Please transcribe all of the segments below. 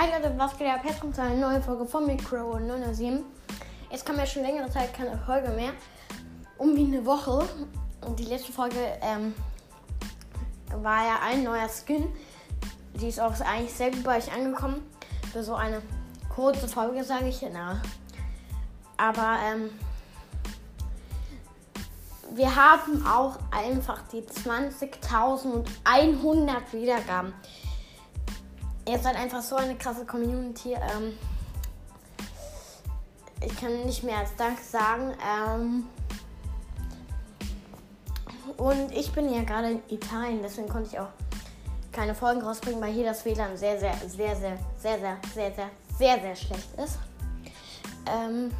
Hi Leute, was geht ab? Jetzt kommt eine neue Folge von Micro 907. Jetzt kam ja schon längere Zeit keine Folge mehr. Um wie eine Woche. Und die letzte Folge ähm, war ja ein neuer Skin. Die ist auch eigentlich sehr gut bei euch angekommen. Für so eine kurze Folge, sage ich. Na. Aber ähm, wir haben auch einfach die 20.100 Wiedergaben. Ihr seid einfach so eine krasse Community. Ähm, ich kann nicht mehr als Dank sagen. Ähm, und ich bin ja gerade in Italien, deswegen konnte ich auch keine Folgen rausbringen, weil hier das WLAN sehr, sehr, sehr, sehr, sehr, sehr, sehr, sehr, sehr, sehr schlecht ist. Ähm,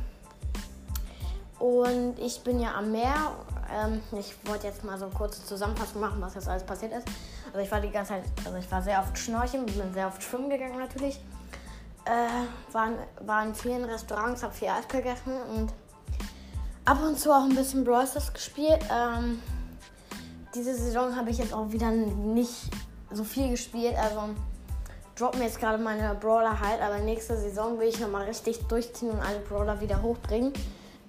und ich bin ja am Meer. Ähm, ich wollte jetzt mal so eine kurze Zusammenfassung machen, was jetzt alles passiert ist. Also ich war die ganze Zeit, also ich war sehr oft schnorcheln, bin sehr oft schwimmen gegangen natürlich. Äh, war, war in vielen Restaurants, habe viel Eis gegessen und ab und zu auch ein bisschen Brawl Stars gespielt. Ähm, diese Saison habe ich jetzt auch wieder nicht so viel gespielt, also droppen jetzt gerade meine Brawler halt, aber nächste Saison will ich nochmal richtig durchziehen und alle Brawler wieder hochbringen.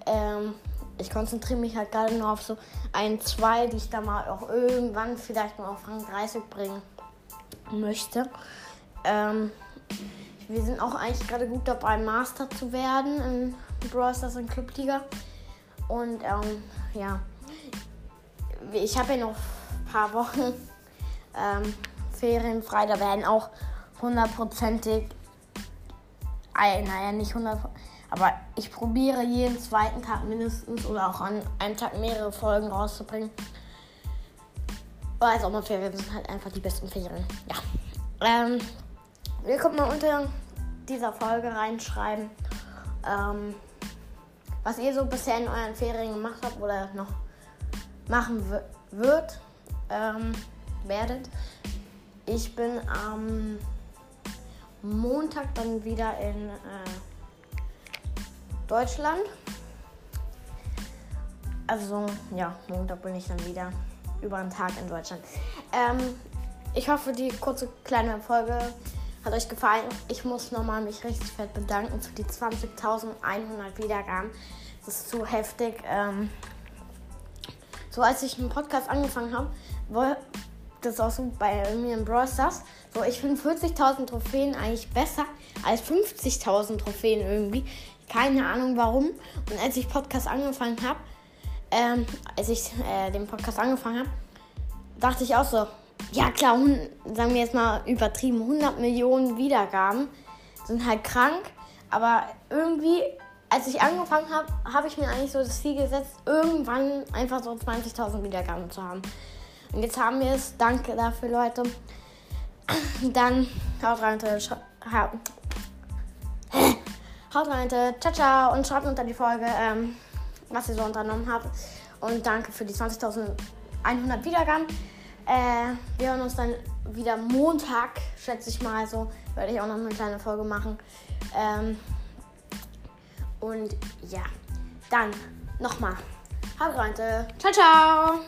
Ähm, ich konzentriere mich halt gerade nur auf so ein, zwei, die ich da mal auch irgendwann vielleicht mal auf Rang 30 bringen möchte. Ähm, wir sind auch eigentlich gerade gut dabei, Master zu werden in Brawl Stars und Clubliga. Und ähm, ja, ich habe ja noch ein paar Wochen ähm, Ferien frei. Da werden auch hundertprozentig, naja, nicht hundertprozentig aber ich probiere jeden zweiten Tag mindestens oder auch an einem Tag mehrere Folgen rauszubringen. Weil Sommerferien sind halt einfach die besten Ferien. Ja. Ähm, ihr könnt mal unter dieser Folge reinschreiben, ähm, was ihr so bisher in euren Ferien gemacht habt oder noch machen wird, ähm, werdet. Ich bin am Montag dann wieder in äh, Deutschland. Also ja, Montag bin ich dann wieder über einen Tag in Deutschland. Ähm, ich hoffe, die kurze kleine Folge hat euch gefallen. Ich muss nochmal mich richtig fett bedanken für die 20.100 Wiedergaben. Das ist zu heftig. Ähm, so als ich einen Podcast angefangen habe, war das auch so bei mir im Brawl Stars. So, ich finde 40.000 Trophäen eigentlich besser als 50.000 Trophäen irgendwie. Keine Ahnung warum. Und als ich Podcast angefangen habe, ähm, als ich äh, den Podcast angefangen habe, dachte ich auch so, ja klar, sagen wir jetzt mal übertrieben, 100 Millionen Wiedergaben sind halt krank. Aber irgendwie, als ich angefangen habe, habe ich mir eigentlich so das Ziel gesetzt, irgendwann einfach so 20.000 Wiedergaben zu haben. Und jetzt haben wir es. Danke dafür, Leute. Dann haut rein, Haut rein, ciao, ciao und schreibt unter die Folge, ähm, was ihr so unternommen habt. Und danke für die 20.100 Wiedergaben. Äh, wir hören uns dann wieder Montag, schätze ich mal. So werde ich auch noch eine kleine Folge machen. Ähm, und ja, dann nochmal. Haut rein, ciao, ciao.